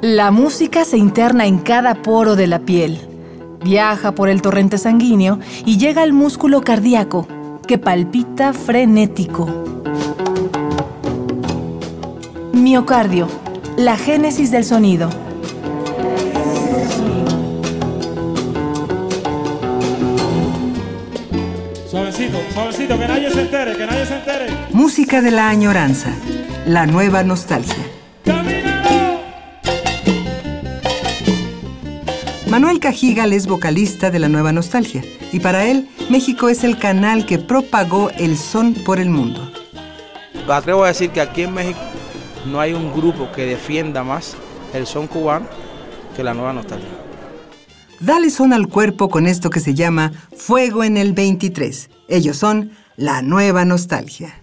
La música se interna en cada poro de la piel, viaja por el torrente sanguíneo y llega al músculo cardíaco, que palpita frenético. Miocardio, la génesis del sonido. Suavecito, suavecito, que nadie se entere, que nadie se entere. Música de la añoranza, la nueva nostalgia. Manuel Cajigal es vocalista de la Nueva Nostalgia y para él México es el canal que propagó el son por el mundo. Atrevo a decir que aquí en México no hay un grupo que defienda más el son cubano que la Nueva Nostalgia. Dale son al cuerpo con esto que se llama Fuego en el 23. Ellos son la Nueva Nostalgia.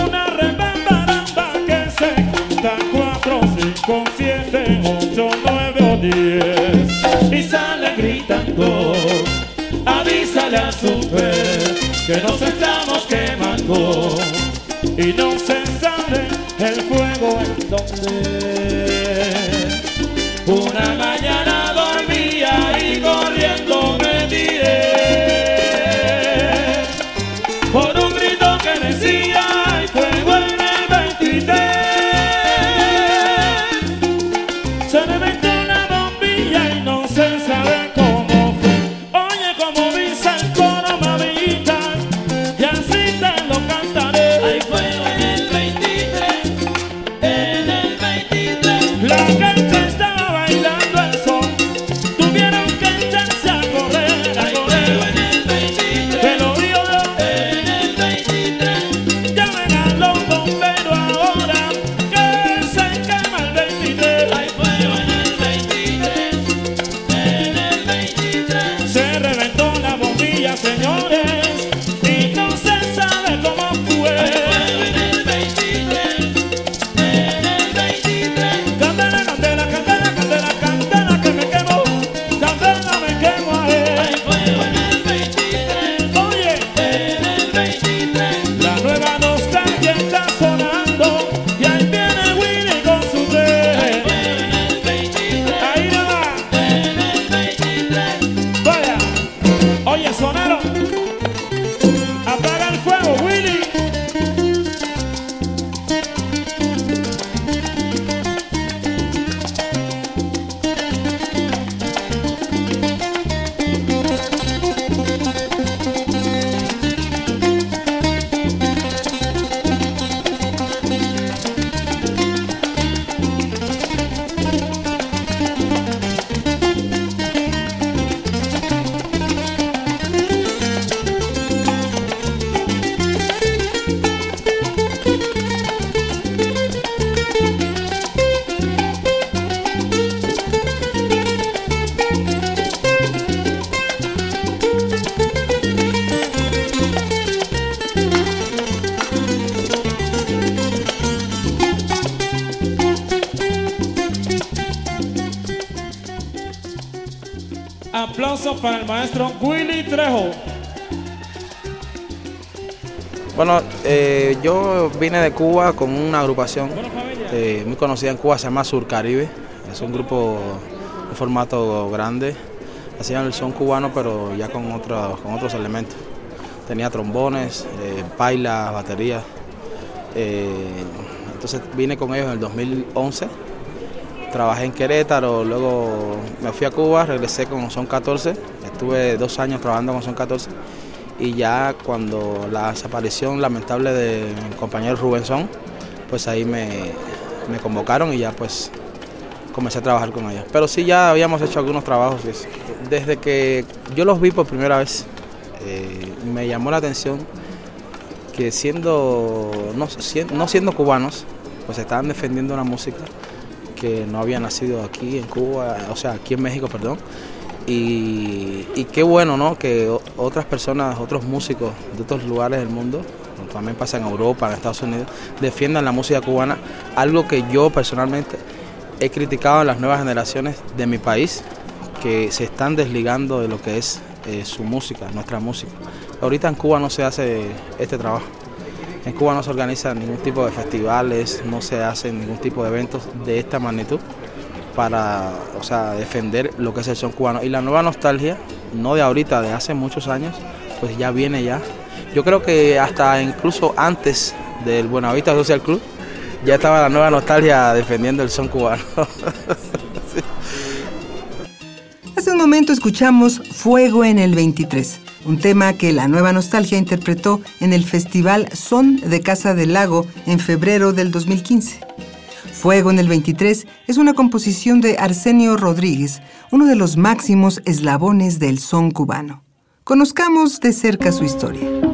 nos estamos quemando y no se para el maestro Willy Trejo. Bueno, eh, yo vine de Cuba con una agrupación eh, muy conocida en Cuba, se llama Surcaribe. Es un grupo de formato grande. Hacían el son cubano, pero ya con, otros con otros elementos. Tenía trombones, eh, paila, batería. Eh, entonces vine con ellos en el 2011 trabajé en Querétaro, luego me fui a Cuba, regresé con Son 14, estuve dos años trabajando con Son 14 y ya cuando la desaparición lamentable de mi compañero Rubén Son, pues ahí me, me convocaron y ya pues comencé a trabajar con ellos. Pero sí ya habíamos hecho algunos trabajos. Desde que yo los vi por primera vez, eh, me llamó la atención que siendo no, no siendo cubanos, pues estaban defendiendo una música que no había nacido aquí en Cuba, o sea, aquí en México, perdón. Y, qué bueno, ¿no? Que otras personas, otros músicos de otros lugares del mundo, también pasa en Europa, en Estados Unidos, defiendan la música cubana, algo que yo personalmente he criticado a las nuevas generaciones de mi país, que se están desligando de lo que es eh, su música, nuestra música. Ahorita en Cuba no se hace este trabajo. En Cuba no se organiza ningún tipo de festivales, no se hacen ningún tipo de eventos de esta magnitud para o sea, defender lo que es el son cubano. Y la nueva nostalgia, no de ahorita, de hace muchos años, pues ya viene ya. Yo creo que hasta incluso antes del Buenavista Social Club, ya estaba la nueva nostalgia defendiendo el son cubano. Hace un momento escuchamos Fuego en el 23, un tema que la nueva nostalgia interpretó en el Festival Son de Casa del Lago en febrero del 2015. Fuego en el 23 es una composición de Arsenio Rodríguez, uno de los máximos eslabones del son cubano. Conozcamos de cerca su historia.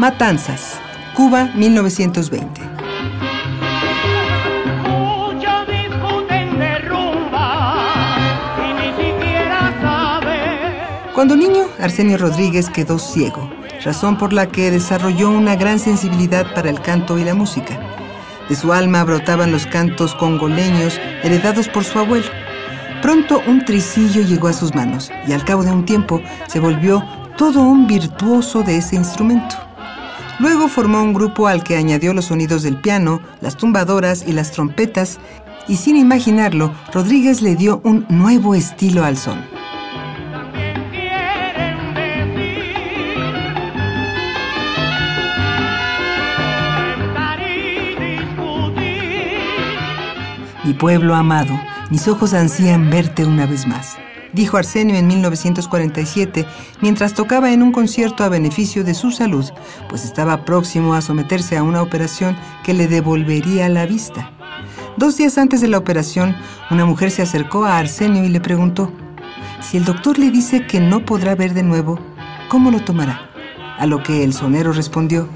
Matanzas, Cuba 1920. Cuando niño, Arsenio Rodríguez quedó ciego, razón por la que desarrolló una gran sensibilidad para el canto y la música. De su alma brotaban los cantos congoleños heredados por su abuelo. Pronto un tricillo llegó a sus manos y al cabo de un tiempo se volvió todo un virtuoso de ese instrumento. Luego formó un grupo al que añadió los sonidos del piano, las tumbadoras y las trompetas, y sin imaginarlo, Rodríguez le dio un nuevo estilo al son. Mi pueblo amado, mis ojos ansían verte una vez más dijo Arsenio en 1947 mientras tocaba en un concierto a beneficio de su salud, pues estaba próximo a someterse a una operación que le devolvería la vista. Dos días antes de la operación, una mujer se acercó a Arsenio y le preguntó, si el doctor le dice que no podrá ver de nuevo, ¿cómo lo tomará? A lo que el sonero respondió,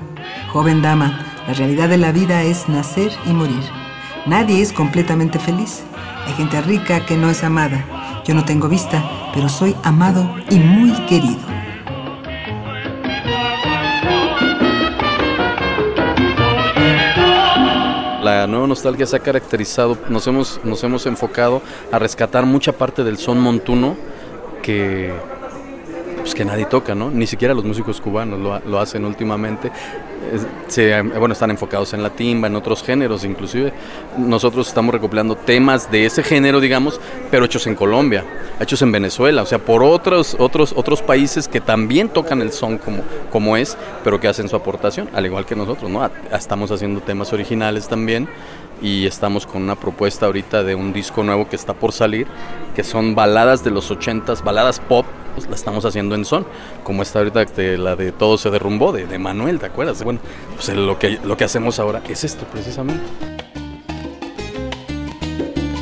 joven dama, la realidad de la vida es nacer y morir. Nadie es completamente feliz. Hay gente rica que no es amada yo no tengo vista, pero soy amado y muy querido. La nueva nostalgia se ha caracterizado, nos hemos, nos hemos enfocado a rescatar mucha parte del son montuno que, pues que nadie toca, ¿no? Ni siquiera los músicos cubanos lo, lo hacen últimamente bueno, están enfocados en la timba, en otros géneros inclusive. Nosotros estamos recopilando temas de ese género, digamos, pero hechos en Colombia, hechos en Venezuela, o sea, por otros, otros, otros países que también tocan el son como, como es, pero que hacen su aportación, al igual que nosotros, ¿no? Estamos haciendo temas originales también y estamos con una propuesta ahorita de un disco nuevo que está por salir, que son baladas de los ochentas, baladas pop, pues la estamos haciendo en son, como está ahorita la de Todo se derrumbó, de, de Manuel, ¿te acuerdas? Bueno, pues lo que, lo que hacemos ahora es esto precisamente.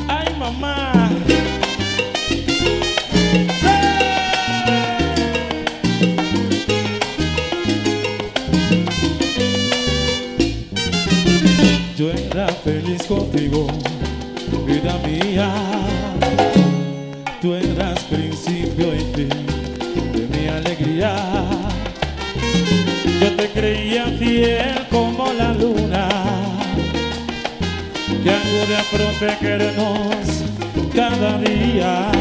Ay, mamá. Yo era feliz contigo, vida mía. Fiel como la luna, que ayude a protegernos cada día.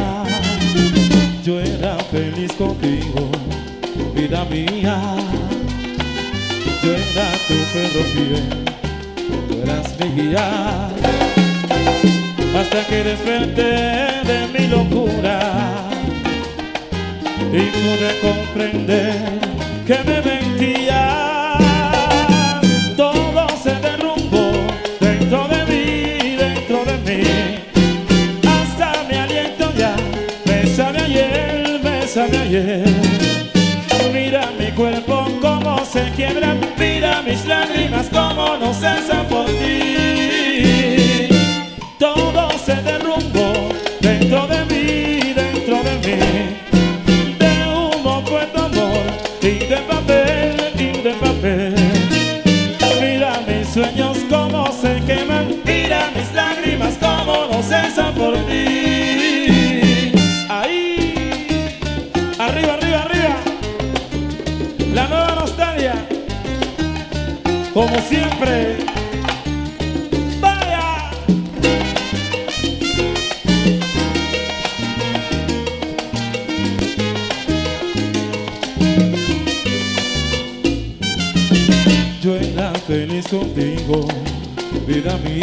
Yo era feliz contigo, vida mía. Yo era tu perro fiel tú eras mi guía hasta que desperté de mi locura y pude comprender que me mentía. Me sabe ayer, me sabe ayer. Mira mi cuerpo como se quiebra, mira mis lágrimas como no cesan por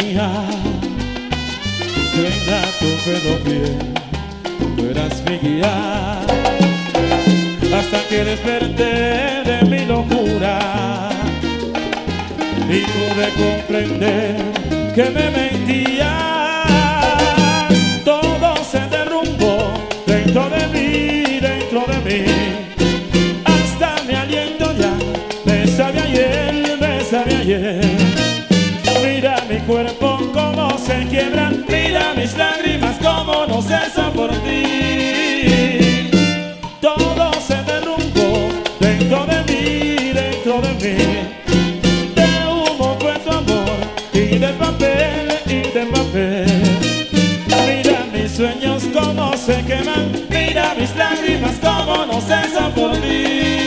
mía. Era tu pedo fiel, tú eras mi guía. Hasta que desperté de mi locura y pude comprender que me mentías. Todo se derrumbó dentro de mí, dentro de mí. Hasta mi aliento ya me sabe ayer, me sabe ayer. Mira mi cuerpo como se quiebra, mira mis lágrimas como no cesan por ti. Todo se derrumbó dentro de mí, dentro de mí. De humo fue tu amor y de papel, y de papel. Mira mis sueños como se queman, mira mis lágrimas como no cesan por ti.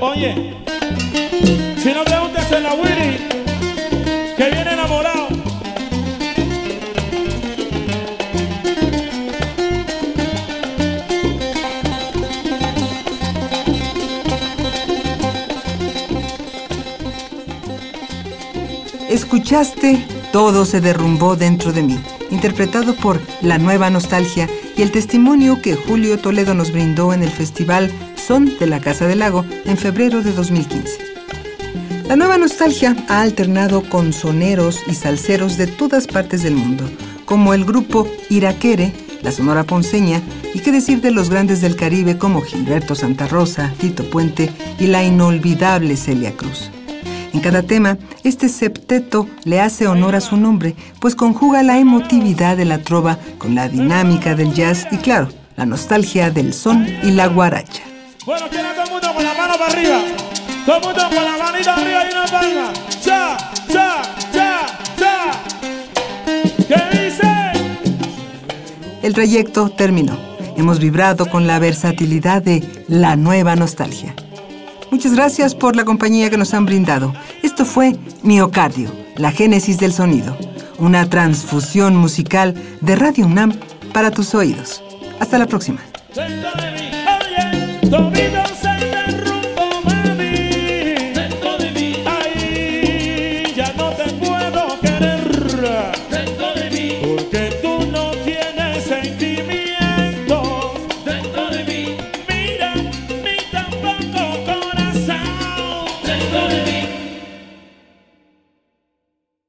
Oye, si no preguntes en la Willy, que viene enamorado. Escuchaste Todo se derrumbó dentro de mí, interpretado por La Nueva Nostalgia y el testimonio que Julio Toledo nos brindó en el festival Son de la Casa del Lago en febrero de 2015. La Nueva Nostalgia ha alternado con soneros y salseros de todas partes del mundo, como el grupo Iraquere, la Sonora Ponceña y qué decir de los grandes del Caribe como Gilberto Santa Rosa, Tito Puente y la inolvidable Celia Cruz. En cada tema, este septeto le hace honor a su nombre, pues conjuga la emotividad de la trova con la dinámica del jazz y, claro, la nostalgia del son y la guaracha. Bueno, quiero todo el mundo con la mano para arriba. Todo el mundo con la manita arriba y una palma. Cha, cha, cha, cha. ¿Qué dice? El trayecto terminó. Hemos vibrado con la versatilidad de la nueva nostalgia. Muchas gracias por la compañía que nos han brindado. Esto fue Miocardio, la génesis del sonido, una transfusión musical de Radio UNAM para tus oídos. Hasta la próxima.